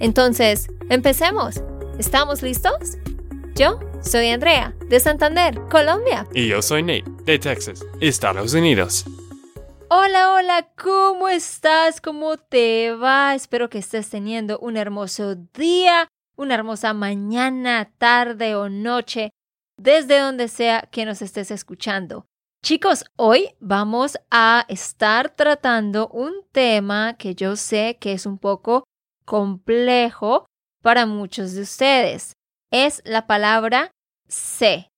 Entonces, empecemos. ¿Estamos listos? Yo soy Andrea, de Santander, Colombia. Y yo soy Nate, de Texas, Estados Unidos. Hola, hola, ¿cómo estás? ¿Cómo te va? Espero que estés teniendo un hermoso día, una hermosa mañana, tarde o noche, desde donde sea que nos estés escuchando. Chicos, hoy vamos a estar tratando un tema que yo sé que es un poco complejo para muchos de ustedes. Es la palabra sé.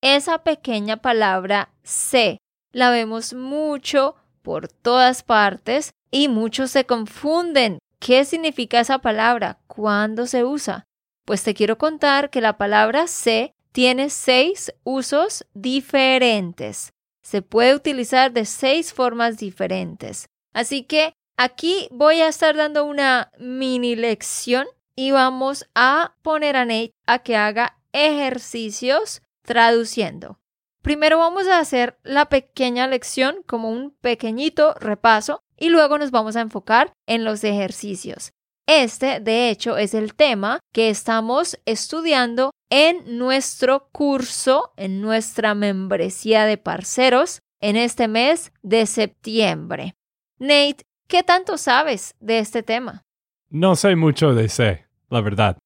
Esa pequeña palabra sé la vemos mucho por todas partes y muchos se confunden. ¿Qué significa esa palabra? ¿Cuándo se usa? Pues te quiero contar que la palabra sé tiene seis usos diferentes. Se puede utilizar de seis formas diferentes. Así que aquí voy a estar dando una mini lección y vamos a poner a Nate a que haga ejercicios traduciendo. Primero vamos a hacer la pequeña lección como un pequeñito repaso y luego nos vamos a enfocar en los ejercicios. Este, de hecho, es el tema que estamos estudiando en nuestro curso, en nuestra membresía de parceros, en este mes de septiembre. Nate, ¿qué tanto sabes de este tema? No sé mucho de C, la verdad.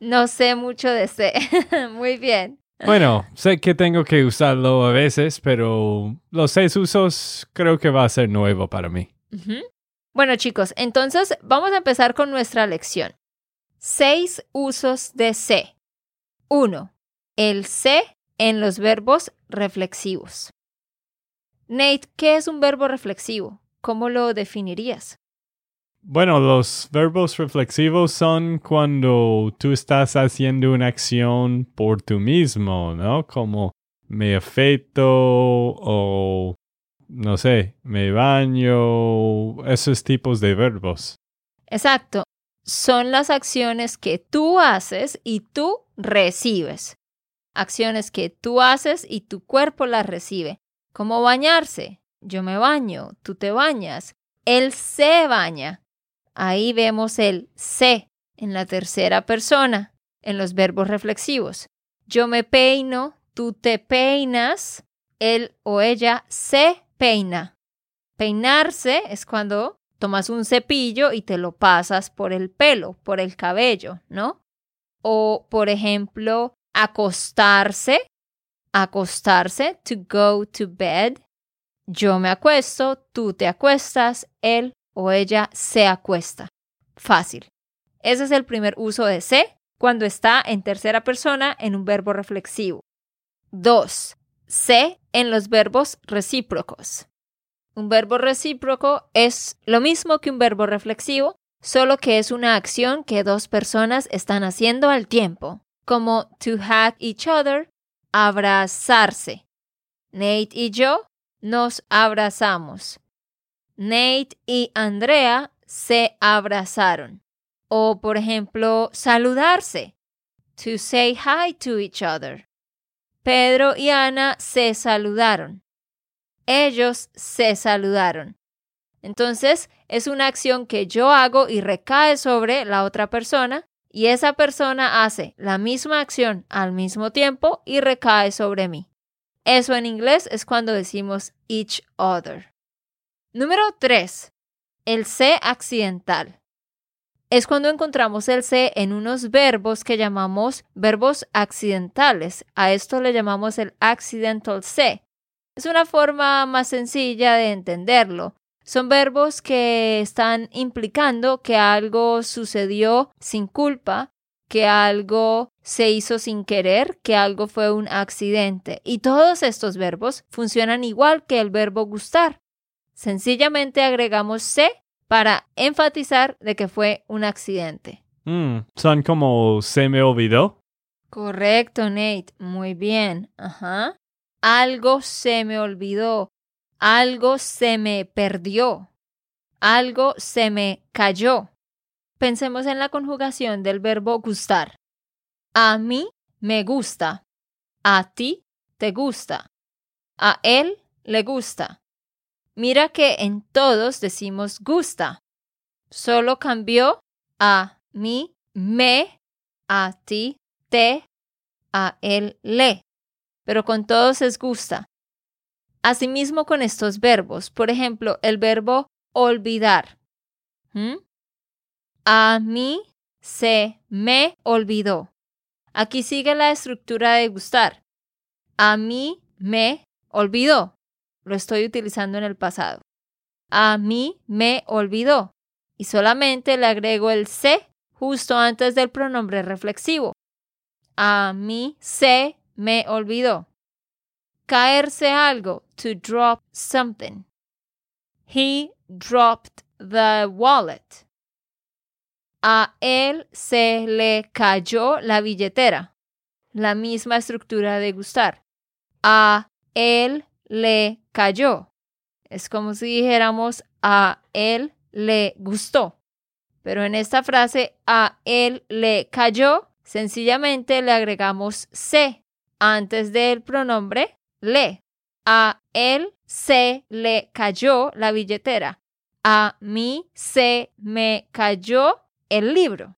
No sé mucho de C. Muy bien. Bueno, sé que tengo que usarlo a veces, pero los seis usos creo que va a ser nuevo para mí. Bueno chicos, entonces vamos a empezar con nuestra lección. Seis usos de C. 1. El C en los verbos reflexivos. Nate, ¿qué es un verbo reflexivo? ¿Cómo lo definirías? Bueno, los verbos reflexivos son cuando tú estás haciendo una acción por tú mismo, ¿no? Como me afeito o, no sé, me baño, esos tipos de verbos. Exacto. Son las acciones que tú haces y tú recibes. Acciones que tú haces y tu cuerpo las recibe. Como bañarse. Yo me baño, tú te bañas. Él se baña. Ahí vemos el se en la tercera persona, en los verbos reflexivos. Yo me peino, tú te peinas, él o ella se peina. Peinarse es cuando tomas un cepillo y te lo pasas por el pelo, por el cabello, ¿no? O, por ejemplo, acostarse, acostarse, to go to bed. Yo me acuesto, tú te acuestas, él o ella se acuesta. Fácil. Ese es el primer uso de se cuando está en tercera persona en un verbo reflexivo. 2. Se en los verbos recíprocos. Un verbo recíproco es lo mismo que un verbo reflexivo, solo que es una acción que dos personas están haciendo al tiempo, como to hug each other, abrazarse. Nate y yo nos abrazamos. Nate y Andrea se abrazaron. O, por ejemplo, saludarse. To say hi to each other. Pedro y Ana se saludaron. Ellos se saludaron. Entonces, es una acción que yo hago y recae sobre la otra persona y esa persona hace la misma acción al mismo tiempo y recae sobre mí. Eso en inglés es cuando decimos each other. Número 3. El C accidental. Es cuando encontramos el C en unos verbos que llamamos verbos accidentales. A esto le llamamos el accidental C. Es una forma más sencilla de entenderlo. Son verbos que están implicando que algo sucedió sin culpa, que algo se hizo sin querer, que algo fue un accidente. Y todos estos verbos funcionan igual que el verbo gustar. Sencillamente agregamos C para enfatizar de que fue un accidente. Mm, son como se me olvidó. Correcto, Nate. Muy bien. Ajá. Algo se me olvidó. Algo se me perdió. Algo se me cayó. Pensemos en la conjugación del verbo gustar. A mí me gusta. A ti te gusta. A él le gusta. Mira que en todos decimos gusta. Solo cambió a mí, me, a ti, te, a él, le. Pero con todos es gusta. Asimismo con estos verbos. Por ejemplo, el verbo olvidar. ¿Mm? A mí se me olvidó. Aquí sigue la estructura de gustar. A mí me olvidó. Lo estoy utilizando en el pasado. A mí me olvidó. Y solamente le agrego el se justo antes del pronombre reflexivo. A mí se me olvidó. Caerse algo, to drop something. He dropped the wallet. A él se le cayó la billetera. La misma estructura de gustar. A él le cayó. Es como si dijéramos a él le gustó. Pero en esta frase a él le cayó, sencillamente le agregamos se antes del pronombre le. A él se le cayó la billetera. A mí se me cayó el libro.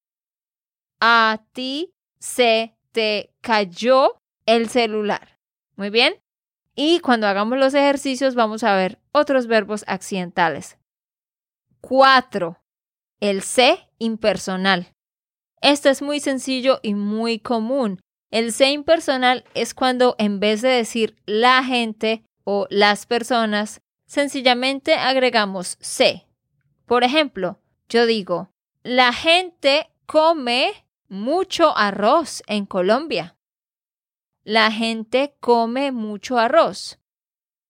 A ti se te cayó el celular. Muy bien. Y cuando hagamos los ejercicios vamos a ver otros verbos accidentales. 4. El se impersonal. Esto es muy sencillo y muy común. El se impersonal es cuando en vez de decir la gente o las personas, sencillamente agregamos se. Por ejemplo, yo digo, la gente come mucho arroz en Colombia. La gente come mucho arroz.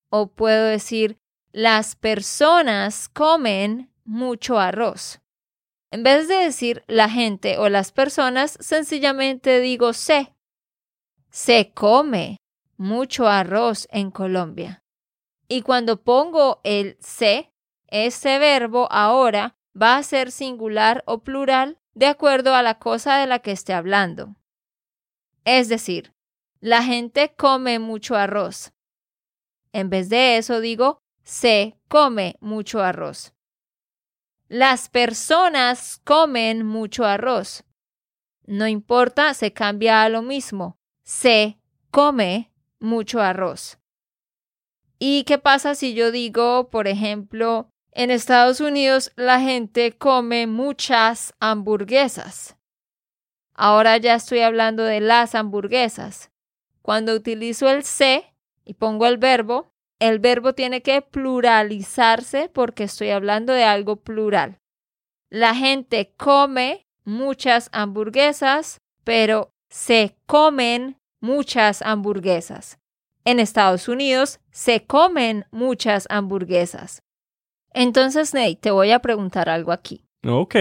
O puedo decir, las personas comen mucho arroz. En vez de decir la gente o las personas, sencillamente digo se. Se come mucho arroz en Colombia. Y cuando pongo el se, ese verbo ahora va a ser singular o plural de acuerdo a la cosa de la que esté hablando. Es decir, la gente come mucho arroz. En vez de eso digo, se come mucho arroz. Las personas comen mucho arroz. No importa, se cambia a lo mismo. Se come mucho arroz. ¿Y qué pasa si yo digo, por ejemplo, en Estados Unidos la gente come muchas hamburguesas. Ahora ya estoy hablando de las hamburguesas. Cuando utilizo el se y pongo el verbo, el verbo tiene que pluralizarse porque estoy hablando de algo plural. La gente come muchas hamburguesas, pero se comen muchas hamburguesas. En Estados Unidos se comen muchas hamburguesas. Entonces, Nate, te voy a preguntar algo aquí. Ok.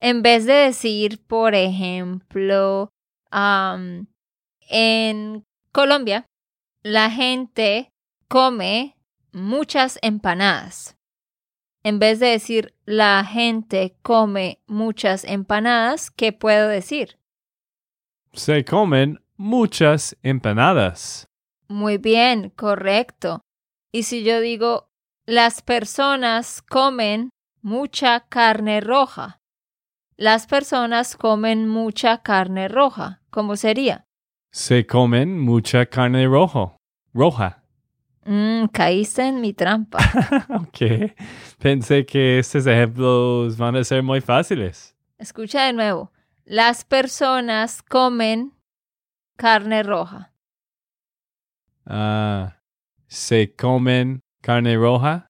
en vez de decir, por ejemplo, en Colombia, la gente come muchas empanadas. En vez de decir la gente come muchas empanadas, ¿qué puedo decir? Se comen muchas empanadas. Muy bien, correcto. Y si yo digo las personas comen mucha carne roja. Las personas comen mucha carne roja. ¿Cómo sería? Se comen mucha carne rojo. roja. Mm, caíste en mi trampa. ok. Pensé que estos ejemplos van a ser muy fáciles. Escucha de nuevo. Las personas comen carne roja. Ah, se comen ¿Carne roja?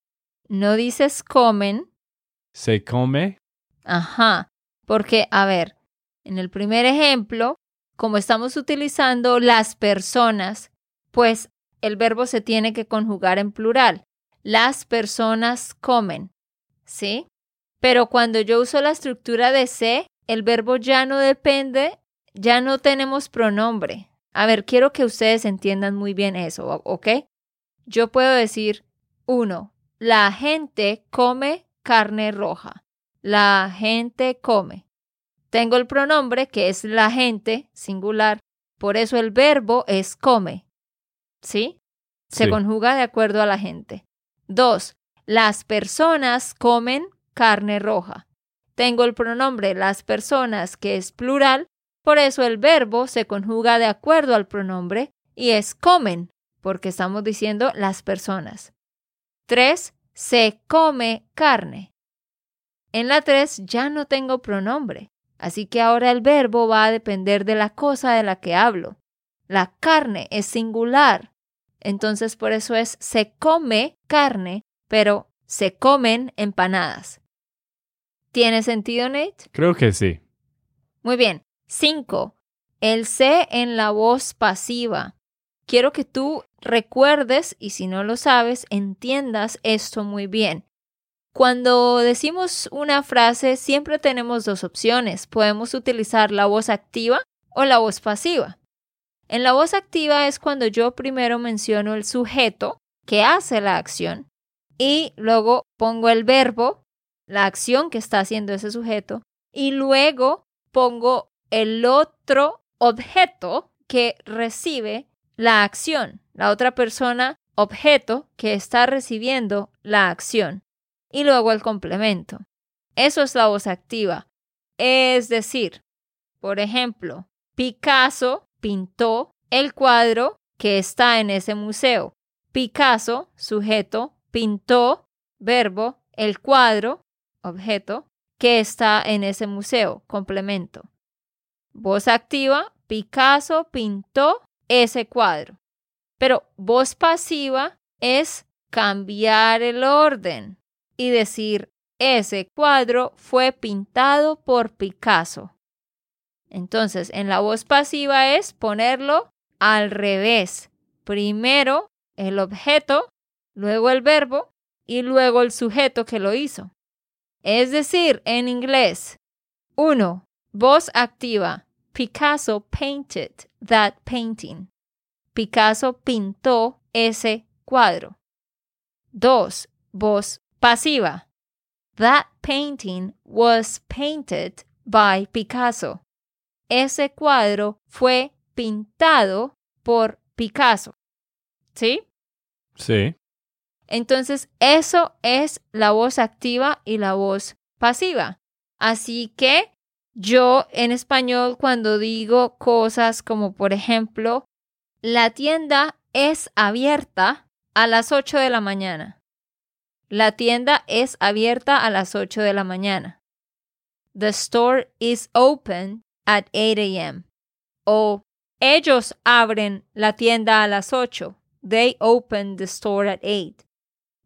No dices comen. ¿Se come? Ajá, porque, a ver, en el primer ejemplo, como estamos utilizando las personas, pues el verbo se tiene que conjugar en plural. Las personas comen, ¿sí? Pero cuando yo uso la estructura de se, el verbo ya no depende, ya no tenemos pronombre. A ver, quiero que ustedes entiendan muy bien eso, ¿ok? Yo puedo decir, uno, la gente come carne roja. La gente come. Tengo el pronombre que es la gente, singular, por eso el verbo es come. ¿Sí? Se Sí. conjuga de acuerdo a la gente. Dos, las personas comen carne roja. Tengo el pronombre las personas que es plural, por eso el verbo se conjuga de acuerdo al pronombre y es comen, porque estamos diciendo las personas. Tres, se come carne. En la tres ya no tengo pronombre, así que ahora el verbo va a depender de la cosa de la que hablo. La carne es singular, entonces por eso es se come carne, pero se comen empanadas. ¿Tiene sentido, Nate? Creo que sí. Muy bien. 5. El se en la voz pasiva. Quiero que tú recuerdes, y si no lo sabes, entiendas esto muy bien. Cuando decimos una frase, siempre tenemos dos opciones. Podemos utilizar la voz activa o la voz pasiva. En la voz activa es cuando yo primero menciono el sujeto que hace la acción y luego pongo el verbo, la acción que está haciendo ese sujeto, y luego pongo el otro objeto que recibe la acción, la otra persona objeto que está recibiendo la acción, y luego el complemento. Eso es la voz activa. Es decir, por ejemplo, Picasso pintó el cuadro que está en ese museo. Picasso, sujeto, pintó, verbo, el cuadro, objeto, que está en ese museo, complemento. Voz activa, Picasso pintó ese cuadro. Pero voz pasiva es cambiar el orden y decir, ese cuadro fue pintado por Picasso. Entonces, en la voz pasiva es ponerlo al revés. Primero el objeto, luego el verbo y luego el sujeto que lo hizo. Es decir, en inglés, 1. Voz activa. Picasso painted that painting. Picasso pintó ese cuadro. 2. Voz pasiva. That painting was painted by Picasso. Ese cuadro fue pintado por Picasso. ¿Sí? Sí. Entonces, eso es la voz activa y la voz pasiva. Así que yo en español cuando digo cosas como, por ejemplo, la tienda es abierta a las 8 de la mañana. La tienda es abierta a las 8 de la mañana. The store is open at 8 a.m. O ellos abren la tienda a las 8. They open the store at 8.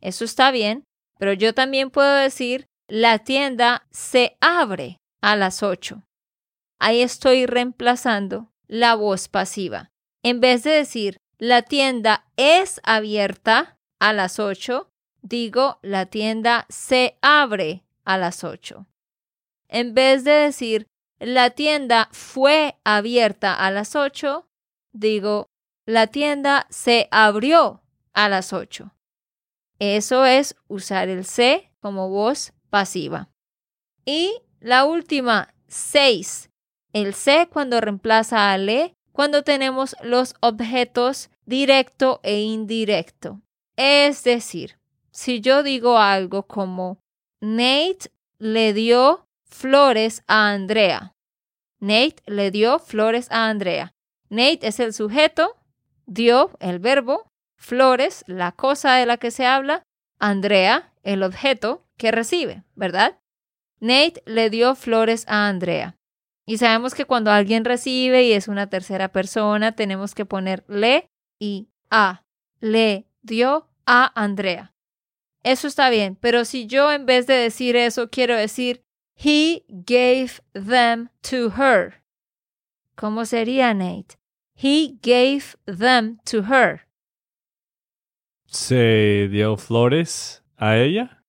Eso está bien, pero yo también puedo decir la tienda se abre a las 8. Ahí estoy reemplazando la voz pasiva. En vez de decir la tienda es abierta a las 8, digo la tienda se abre a las 8. En vez de decir la tienda fue abierta a las 8, digo la tienda se abrió a las 8. Eso es usar el se como voz pasiva. Y la última, 6. El se cuando reemplaza a le, cuando tenemos los objetos directo e indirecto. Es decir, si yo digo algo como Nate le dio flores a Andrea. Nate le dio flores a Andrea. Nate es el sujeto, dio el verbo, flores, la cosa de la que se habla, Andrea, el objeto que recibe, ¿verdad? Nate le dio flores a Andrea. Y sabemos que cuando alguien recibe y es una tercera persona, tenemos que poner le y a. Le dio a Andrea. Eso está bien, pero si yo en vez de decir eso quiero decir he gave them to her. ¿Cómo sería, Nate? He gave them to her. ¿Se dio flores a ella?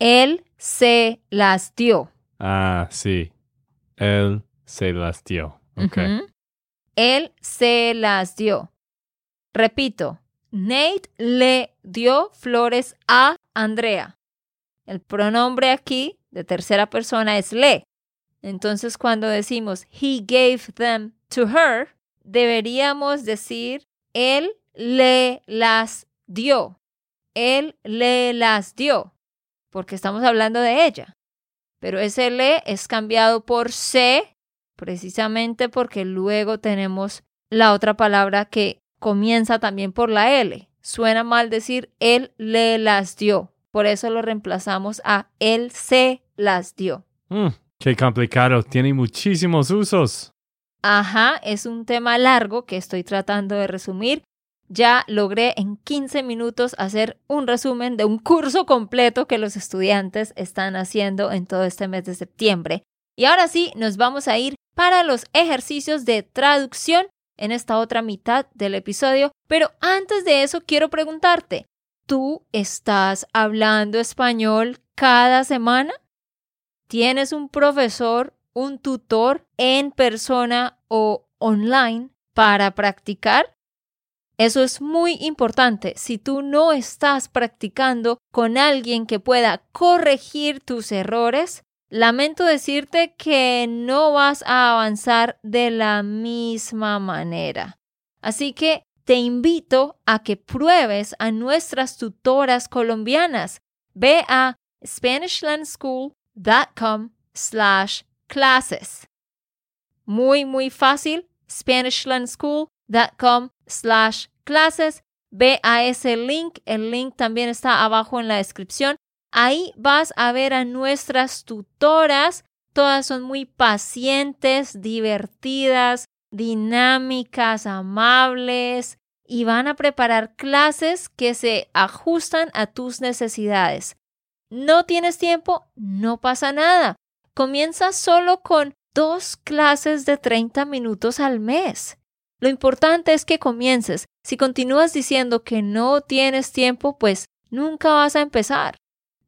Él se las dio. Ah, sí. Él se las dio. Ok. Él se las dio. Repito, Nate le dio flores a Andrea. El pronombre aquí de tercera persona es le. Entonces cuando decimos he gave them to her, deberíamos decir él le las dio. Él le las dio. Porque estamos hablando de ella. Pero ese le es cambiado por se precisamente porque luego tenemos la otra palabra que comienza también por la L. Suena mal decir él le las dio. Por eso lo reemplazamos a él se las dio. Mm, qué complicado. Tiene muchísimos usos. Ajá, es un tema largo que estoy tratando de resumir. Ya logré en 15 minutos hacer un resumen de un curso completo que los estudiantes están haciendo en todo este mes de septiembre. Y ahora sí, nos vamos a ir para los ejercicios de traducción en esta otra mitad del episodio. Pero antes de eso, quiero preguntarte, ¿tú estás hablando español cada semana? ¿Tienes un profesor, un tutor en persona o online para practicar? Eso es muy importante. Si tú no estás practicando con alguien que pueda corregir tus errores, lamento decirte que no vas a avanzar de la misma manera. Así que te invito a que pruebes a nuestras tutoras colombianas. Ve a SpanishLandSchool.com slash classes. Muy, muy fácil. SpanishLandSchool.com slash clases. Ve a ese link. El link también está abajo en la descripción. Ahí vas a ver a nuestras tutoras. Todas son muy pacientes, divertidas, dinámicas, amables y van a preparar clases que se ajustan a tus necesidades. ¿No tienes tiempo? No pasa nada. Comienza solo con dos clases de 30 minutos al mes. Lo importante es que comiences. Si continúas diciendo que no tienes tiempo, pues nunca vas a empezar.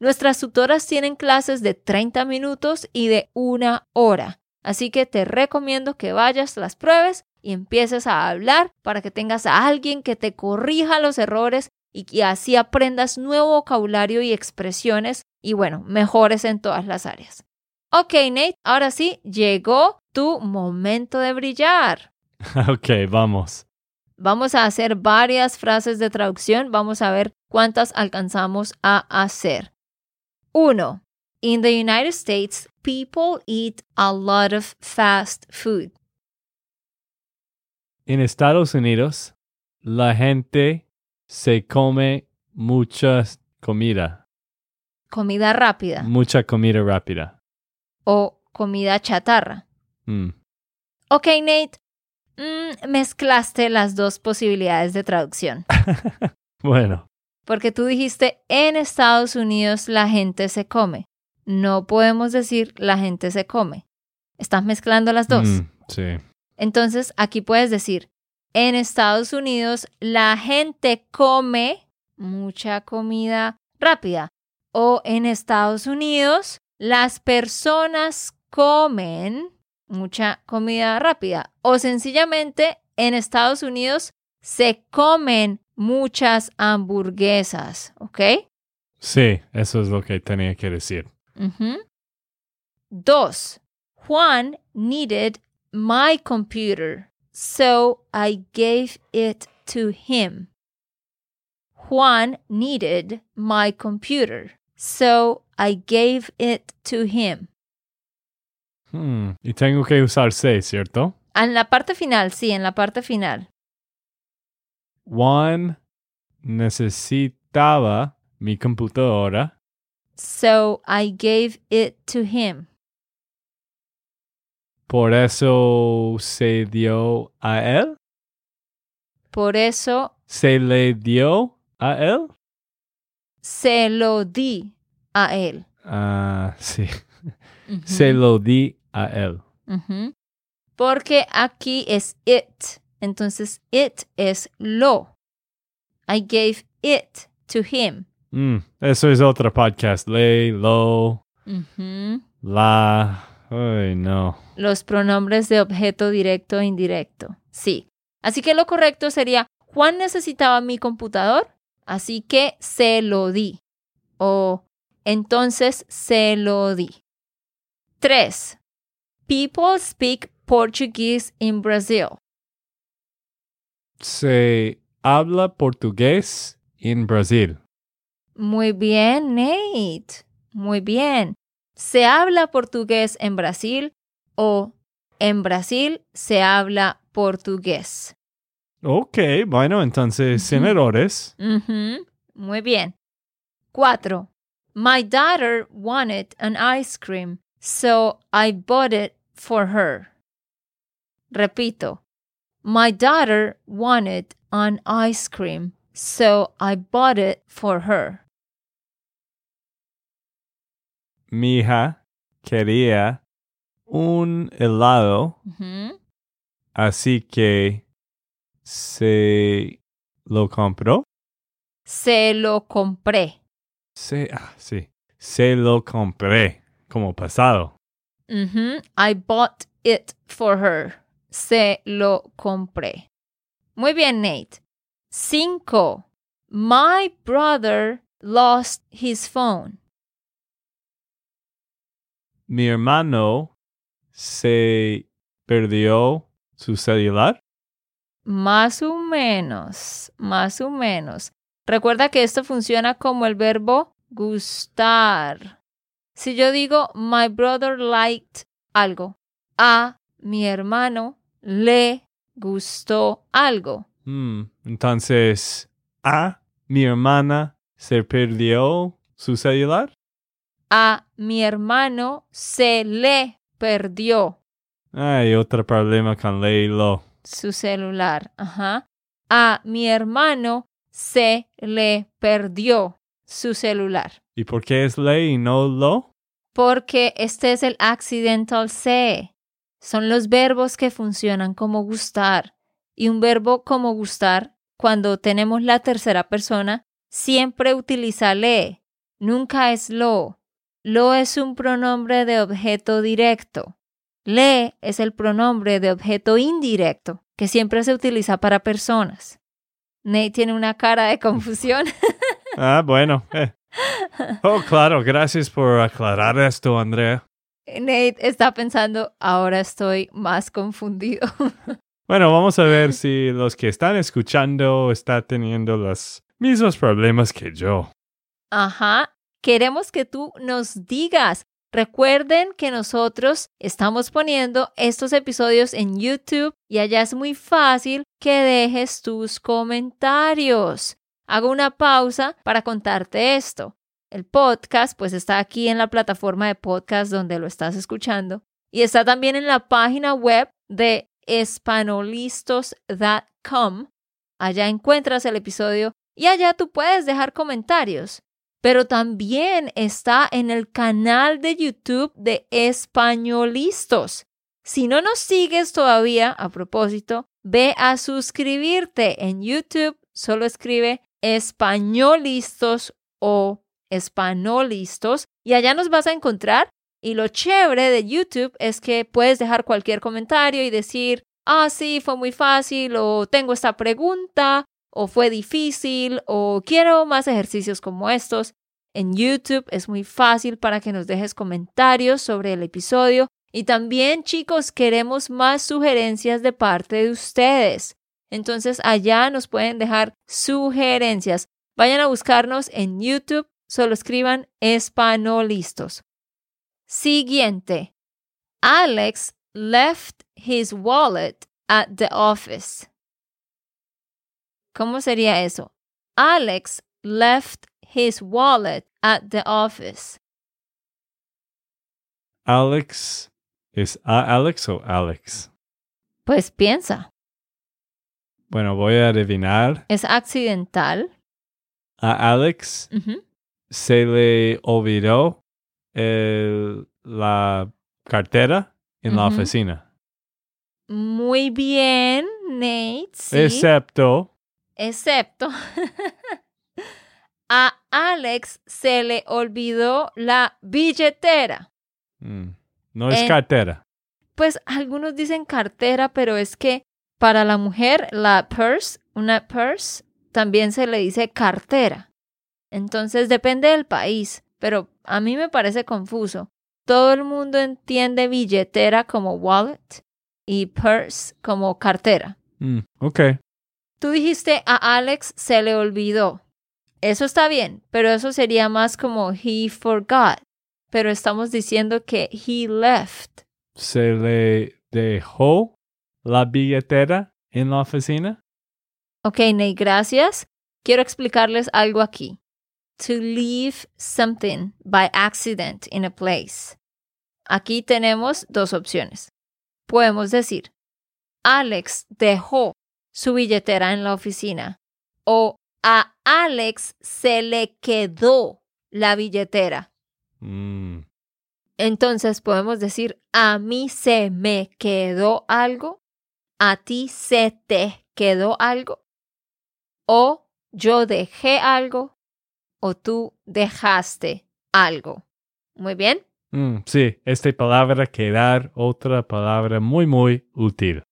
Nuestras tutoras tienen clases de 30 minutos y de una hora. Así que te recomiendo que vayas, las pruebes y empieces a hablar para que tengas a alguien que te corrija los errores y que así aprendas nuevo vocabulario y expresiones y bueno, mejores en todas las áreas. Ok, Nate, ahora sí, llegó tu momento de brillar. ok, vamos. Vamos a hacer varias frases de traducción. Vamos a ver cuántas alcanzamos a hacer. 1. In the United States, people eat a lot of fast food. En Estados Unidos, la gente se come mucha comida, Comida rápida mucha comida rápida. o comida chatarra. Mm. Ok, Nate. Mm, mezclaste las dos posibilidades de traducción. Bueno, Porque tú dijiste, en Estados Unidos la gente se come. No podemos decir la gente se come. Estás mezclando las dos. mm, sí. Entonces, aquí puedes decir, en Estados Unidos la gente come mucha comida rápida. O en Estados Unidos las personas comen mucha comida rápida. O sencillamente en Estados Unidos se comen muchas hamburguesas. ¿Ok? Sí, eso es lo que tenía que decir. Dos, Juan needed my computer, so I gave it to him. Juan needed my computer, so I gave it to him. Hmm, Y tengo que usar se, ¿cierto? En la parte final, sí, en la parte final. Juan necesitaba mi computadora, So I gave it to him. por eso se dio a él. Por eso ¿Se le dio a él? se lo di a él. Ah, sí. Ujú. Se lo di a él. Porque aquí es it. Entonces, it es lo. I gave it to him. Mm, eso es otro podcast. Ley, lo, la. Ay, no. Los pronombres de objeto directo e indirecto. Sí. Así que lo correcto sería, Juan necesitaba mi computador, así que se lo di. O entonces se lo di. 3. People speak Portuguese in Brazil. Se habla portugués en Brasil. Muy bien, Nate. Muy bien. Se habla portugués en Brasil o en Brasil se habla portugués. Ok, bueno, entonces sin Ujú. errores. Ujú, Muy bien. 4. My daughter wanted an ice cream, so I bought it for her. Repito. My daughter wanted an ice cream, so I bought it for her. Mi hija quería un helado, Ujú. así que se lo compró. Se lo compré. Se, ah, sí, se lo compré como pasado. I bought it for her. Se lo compré. Muy bien, Nate. 5. My brother lost his phone. Mi hermano se perdió su celular. Más o menos, más o menos. Recuerda que esto funciona como el verbo gustar. Si yo digo, my brother liked algo, a mi hermano le gustó algo. Hmm, entonces, a mi hermana se perdió su celular. A mi hermano se le perdió Hay otro problema con su celular. Ajá. A mi hermano se le perdió su celular. ¿Y por qué es ley y no lo? Porque este es el accidental se. Son los verbos que funcionan como gustar. Y un verbo como gustar, cuando tenemos la tercera persona, siempre utiliza le. Nunca es lo. Lo es un pronombre de objeto directo. Le es el pronombre de objeto indirecto, que siempre se utiliza para personas. Nate tiene una cara de confusión. Ah, bueno. eh. Oh, claro, gracias por aclarar esto, Andrea. Nate está pensando, ahora estoy más confundido. Bueno, vamos a ver si los que están escuchando están teniendo los mismos problemas que yo. Ajá. Queremos que tú nos digas. Recuerden que nosotros estamos poniendo estos episodios en YouTube y allá es muy fácil que dejes tus comentarios. Hago una pausa para contarte esto. El podcast pues está aquí en la plataforma de podcast donde lo estás escuchando y está también en la página web de espanolistos.com. Allá encuentras el episodio y allá tú puedes dejar comentarios pero también está en el canal de YouTube de Españolistos. Si no nos sigues todavía, a propósito, ve a suscribirte en YouTube, solo escribe Españolistos o Espanolistos y allá nos vas a encontrar. Y lo chévere de YouTube es que puedes dejar cualquier comentario y decir, ah, sí, fue muy fácil o tengo esta pregunta o fue difícil o quiero más ejercicios como estos. En YouTube es muy fácil para que nos dejes comentarios sobre el episodio y también chicos queremos más sugerencias de parte de ustedes. Entonces allá nos pueden dejar sugerencias. Vayan a buscarnos en YouTube, solo escriban Espanolistos. Siguiente. Alex left his wallet at the office. ¿Cómo sería eso? Alex left his wallet at the office. Alex, ¿es a Alex o Alex? Pues piensa, Bueno, voy a adivinar. es accidental. A Alex se le olvidó el- la cartera en la oficina. Muy bien, Nate. Sí. Excepto, Excepto. a Alex se le olvidó la billetera. Mm, No es En- cartera. Pues algunos dicen cartera, pero es que para la mujer la purse, una purse, también se le dice cartera. Entonces depende del país, pero a mí me parece confuso. Todo el mundo entiende billetera como wallet y purse como cartera. Mm, ok. Tú dijiste a Alex se le olvidó. Eso está bien, pero eso sería más como he forgot. Pero estamos diciendo que he left. ¿Se le dejó la billetera en la oficina? Ok, Ney, gracias. Quiero explicarles algo aquí. To leave something by accident in a place. Aquí tenemos dos opciones. Podemos decir, Alex dejó su billetera en la oficina o a Alex se le quedó la billetera. Mm, Entonces podemos decir, a mí se me quedó algo, a ti se te quedó algo, o yo dejé algo, o tú dejaste algo. Muy bien. mm, sí, esta palabra quedar, otra palabra muy, muy útil.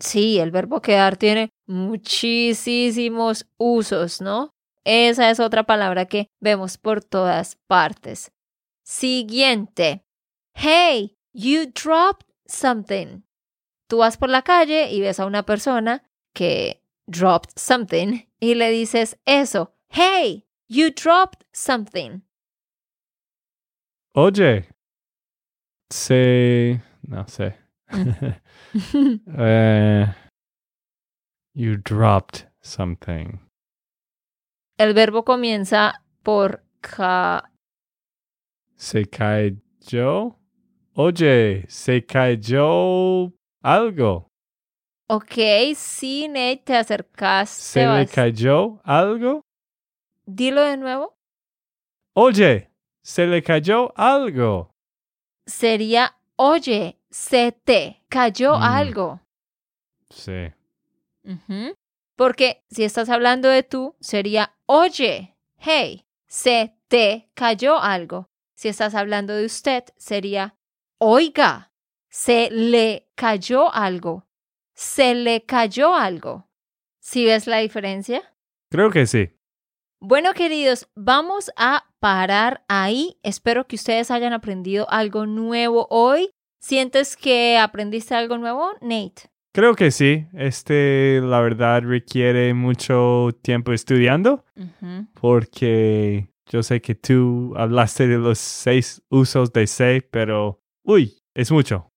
Sí, el verbo quedar tiene muchísimos usos, ¿no? Esa es otra palabra que vemos por todas partes. Siguiente. Hey, you dropped something. Tú vas por la calle y ves a una persona que dropped something y le dices eso. Hey, you dropped something. Oye, se... no sé. Eh, you dropped something. El verbo comienza por ca. Se cayó. Oye, se cayó algo. Ok, sí, Nate, te acercaste. ¿Se le cayó algo? Dilo de nuevo. Oye, se le cayó algo. Sería, oye, se te cayó Mm. algo. Sí. Porque si estás hablando de tú, sería, oye, hey, se te cayó algo. Si estás hablando de usted, sería, oiga, se le cayó algo. Se le cayó algo. ¿Sí ves la diferencia? Creo que sí. Bueno, queridos, vamos a parar ahí. Espero que ustedes hayan aprendido algo nuevo hoy. ¿Sientes que aprendiste algo nuevo, Nate? Creo que sí. Este, la verdad, requiere mucho tiempo estudiando porque yo sé que tú hablaste de los seis usos de say, pero, uy, es mucho.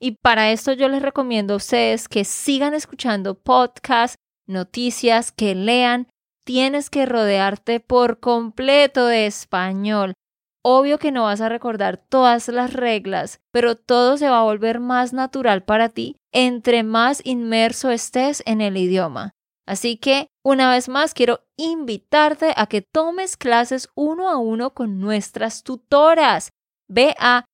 Y para esto yo les recomiendo a ustedes que sigan escuchando podcasts, noticias, que lean. Tienes que rodearte por completo de español. Obvio que no vas a recordar todas las reglas, pero todo se va a volver más natural para ti entre más inmerso estés en el idioma. Así que, una vez más, quiero invitarte a que tomes clases uno a uno con nuestras tutoras. Ve a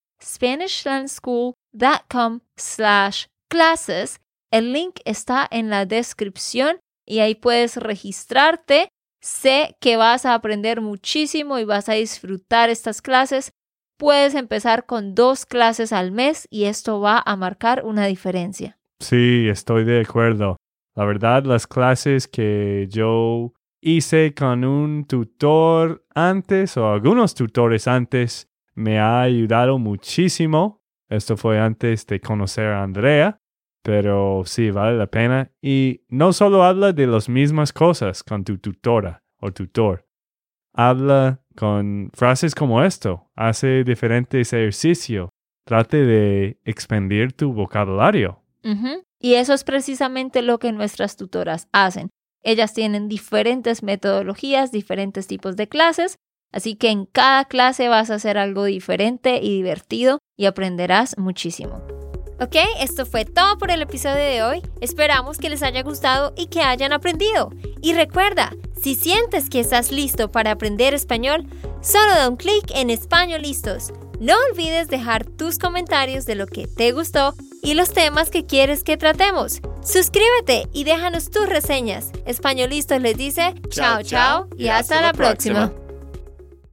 SpanishLandSchool.com slash clases. El link está en la descripción y ahí puedes registrarte. Sé que vas a aprender muchísimo y vas a disfrutar estas clases. Puedes empezar con dos clases al mes y esto va a marcar una diferencia. Sí, estoy de acuerdo. La verdad, las clases que yo hice con un tutor antes o algunos tutores antes me ha ayudado muchísimo. Esto fue antes de conocer a Andrea, pero sí, vale la pena. Y no solo habla de las mismas cosas con tu tutora o tutor. Habla con frases como esto, hace diferentes ejercicios, trate de expandir tu vocabulario. Y eso es precisamente lo que nuestras tutoras hacen. Ellas tienen diferentes metodologías, diferentes tipos de clases, así que en cada clase vas a hacer algo diferente y divertido y aprenderás muchísimo. Ok, esto fue todo por el episodio de hoy. Esperamos que les haya gustado y que hayan aprendido. Y recuerda, si sientes que estás listo para aprender español, solo da un clic en Español Listos. No olvides dejar tus comentarios de lo que te gustó y los temas que quieres que tratemos. Suscríbete y déjanos tus reseñas. Españolistas les dice chao chao y hasta, la próxima.